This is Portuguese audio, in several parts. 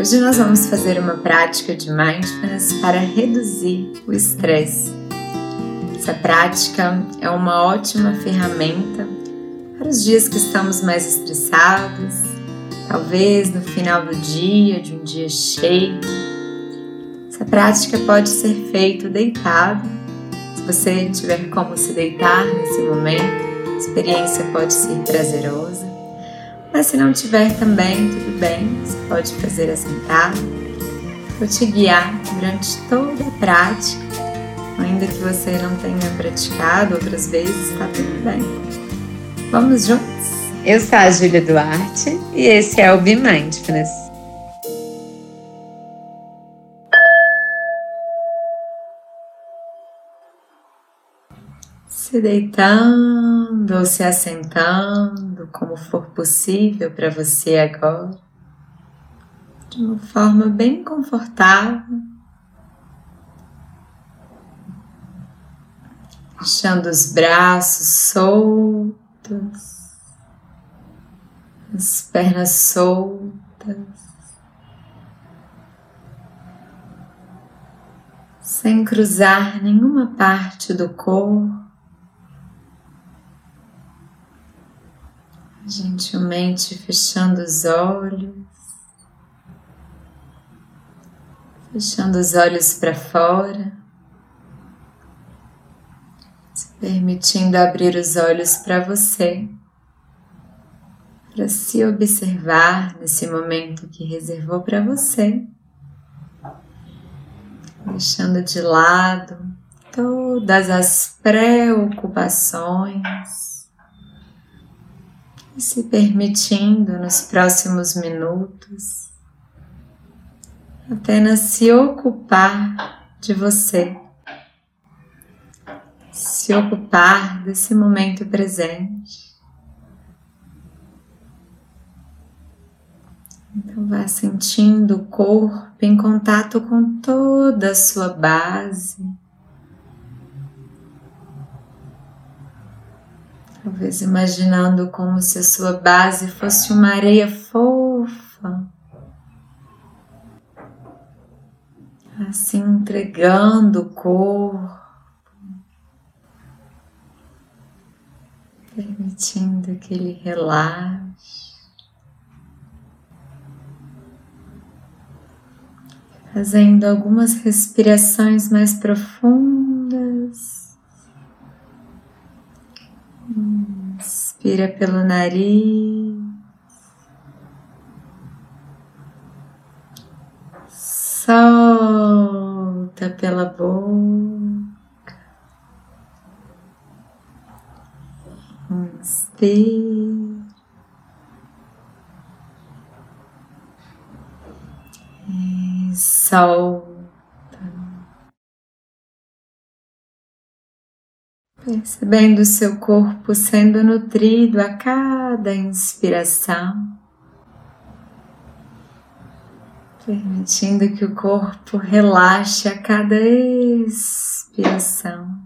Hoje nós vamos fazer uma prática de mindfulness para reduzir o estresse. Essa prática é uma ótima ferramenta para os dias que estamos mais estressados, talvez no final do dia, de um dia cheio. Essa prática pode ser feita deitado. Se você tiver como se deitar nesse momento, a experiência pode ser prazerosa. Mas se não tiver também, tudo bem, você pode fazer assentado. Vou te guiar durante toda a prática, ainda que você não tenha praticado outras vezes, está tudo bem. Vamos juntos? Eu sou a Júlia Duarte e esse é o Be Mindfulness. Se deitando ou se assentando, como for possível para você agora, de uma forma bem confortável, deixando os braços soltos, as pernas soltas. Sem cruzar nenhuma parte do corpo, gentilmente fechando os olhos, fechando os olhos para fora, se permitindo abrir os olhos para você, para se observar nesse momento que reservou para você, deixando de lado todas as preocupações e se permitindo nos próximos minutos apenas se ocupar de você, se ocupar desse momento presente. Então, vá sentindo o corpo em contato com toda a sua base Talvez imaginando como se a sua base fosse uma areia fofa. Assim entregando o corpo, permitindo que ele relaxe, fazendo algumas respirações mais profundas. Inspira pelo nariz. Solta pela boca. Inspira. E solta. Percebendo seu corpo sendo nutrido a cada inspiração, permitindo que o corpo relaxe a cada expiração.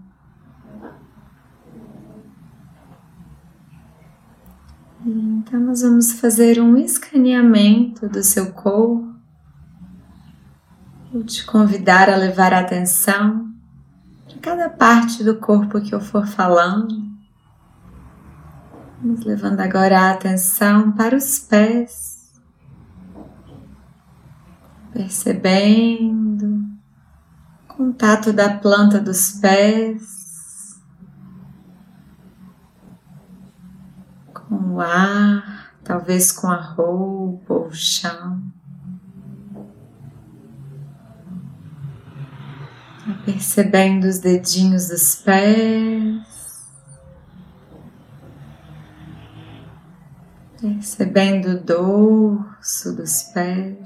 Então, nós vamos fazer um escaneamento do seu corpo. Vou te convidar a levar a atenção cada parte do corpo que eu for falando. Vamos levando agora a atenção para os pés, percebendo o contato da planta dos pés com o ar, talvez com a roupa ou o chão. Percebendo os dedinhos dos pés, percebendo o dorso dos pés.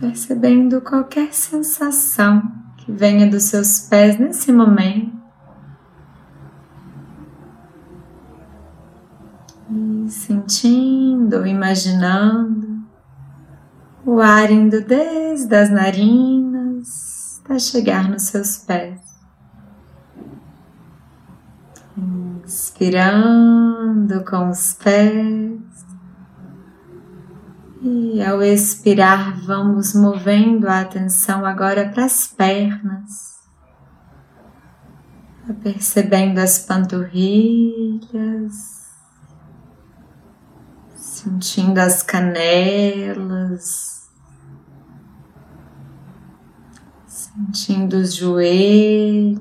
Percebendo qualquer sensação que venha dos seus pés nesse momento. E sentindo, imaginando o ar indo desde as narinas até chegar nos seus pés. Inspirando com os pés. E ao expirar, vamos movendo a atenção agora para as pernas, percebendo as panturrilhas, sentindo as canelas, sentindo os joelhos.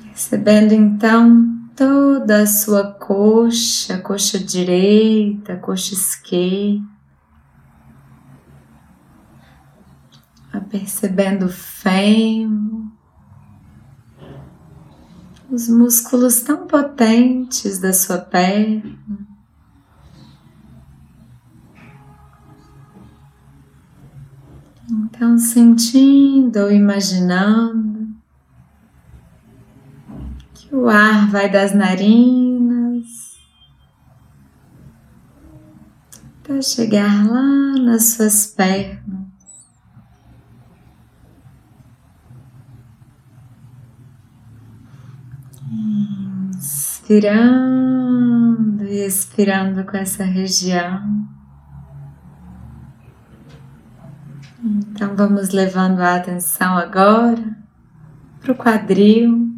Percebendo então toda a sua coxa, coxa direita, coxa esquerda. Percebendo o fêmur, os músculos tão potentes da sua perna. Então, sentindo ou imaginando o ar vai das narinas até chegar lá nas suas pernas. Inspirando e expirando com essa região. Então vamos levando a atenção agora para o quadril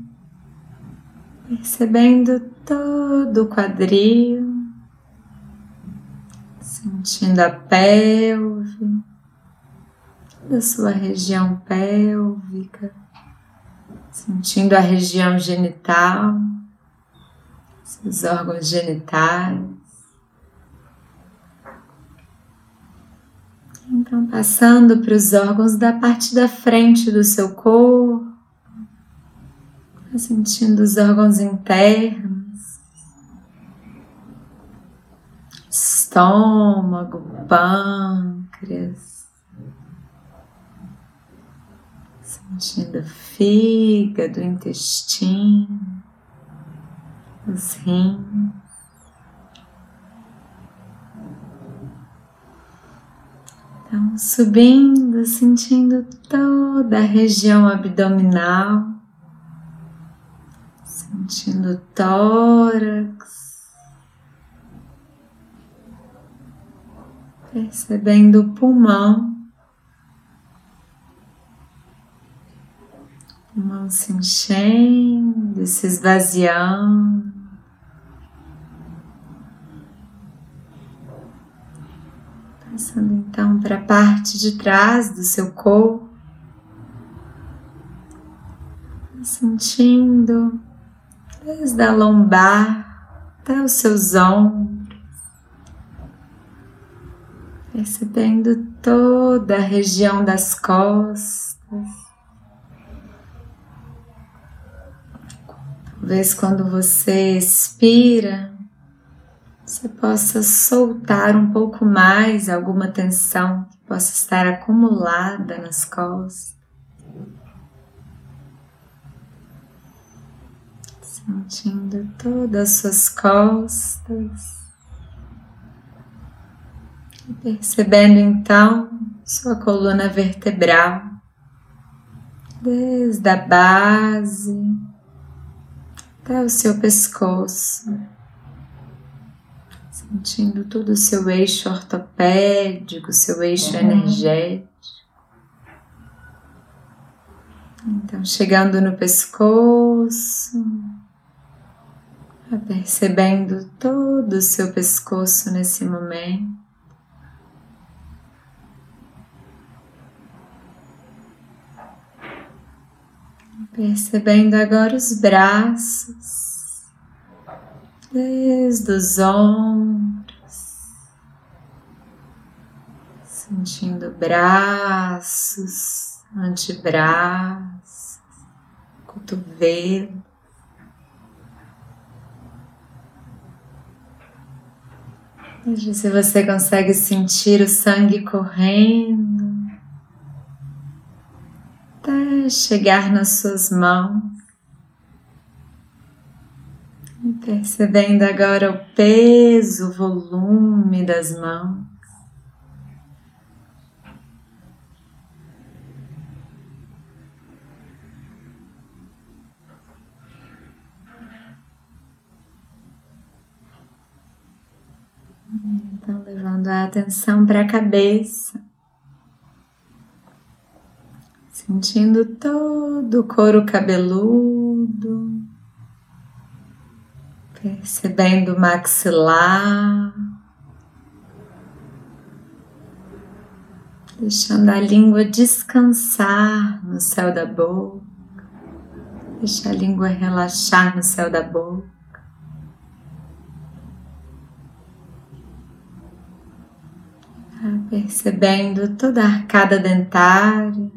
percebendo todo o quadril, sentindo a pelve, toda a sua região pélvica, sentindo a região genital, seus órgãos genitais. Então, passando para os órgãos da parte da frente do seu corpo, sentindo os órgãos internos, estômago, pâncreas, sentindo fígado, intestino, os rins. Então, subindo, sentindo toda a região abdominal sentindo o tórax, percebendo o pulmão, o pulmão se enchendo, se esvaziando. Passando então para a parte de trás do seu corpo, sentindo desde a lombar até os seus ombros, percebendo toda a região das costas. Talvez quando você expira, você possa soltar um pouco mais alguma tensão que possa estar acumulada nas costas. sentindo todas as suas costas. E percebendo então sua coluna vertebral, desde a base até o seu pescoço, sentindo todo o seu eixo ortopédico, seu eixo uhum. energético. Então, chegando no pescoço, percebendo todo o seu pescoço nesse momento. Percebendo agora os braços, desde os ombros, sentindo braços, antebraços, cotovelo. Veja se você consegue sentir o sangue correndo até chegar nas suas mãos. Percebendo agora o peso, o volume das mãos. Então, levando a atenção para a cabeça, sentindo todo o couro cabeludo percebendo o maxilar, deixando a língua descansar no céu da boca, deixa a língua relaxar no céu da boca. percebendo toda a arcada dentária.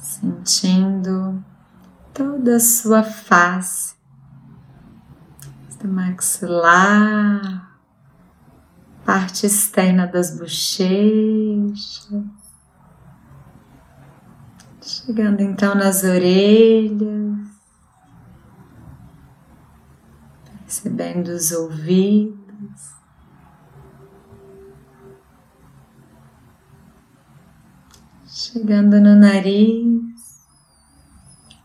Sentindo toda a sua face, do maxilar, parte externa das bochechas, chegando então nas orelhas, percebendo os ouvidos. Chegando no nariz,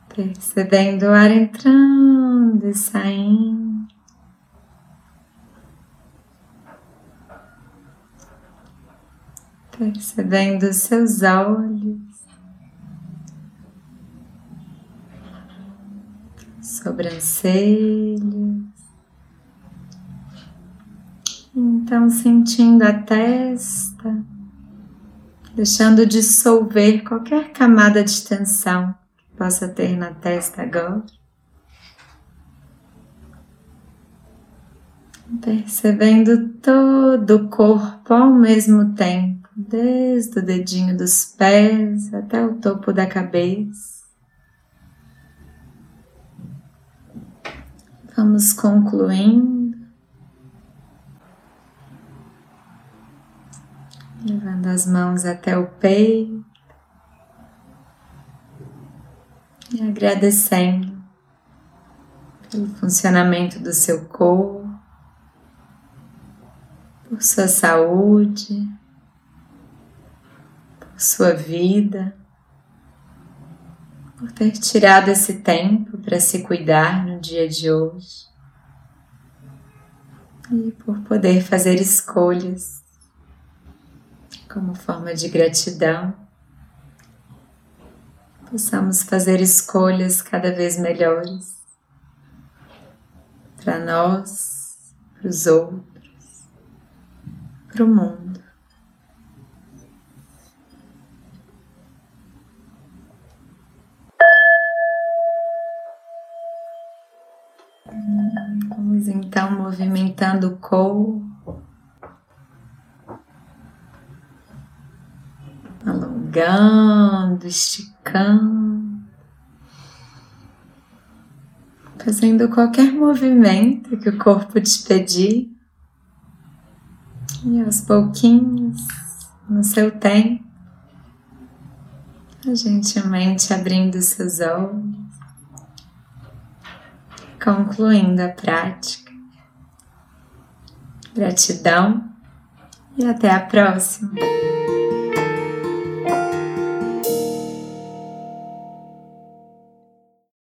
percebendo o ar entrando e saindo. percebendo os seus olhos, sobrancelhas, então sentindo a testa, deixando dissolver qualquer camada de tensão que possa ter na testa agora. Percebendo todo o corpo ao mesmo tempo desde o dedinho dos pés até o topo da cabeça. Vamos concluindo, levando as mãos até o peito. E agradecendo pelo funcionamento do seu corpo, por sua saúde sua vida, por ter tirado esse tempo para se cuidar no dia de hoje e por poder fazer escolhas como forma de gratidão. Possamos fazer escolhas cada vez melhores para nós, para os outros, para o mundo. Vamos então movimentando o corpo, alongando, esticando, fazendo qualquer movimento que o corpo te pedir, e aos pouquinhos, no seu tempo, gentilmente abrindo seus olhos concluindo a prática. Gratidão e até a próxima!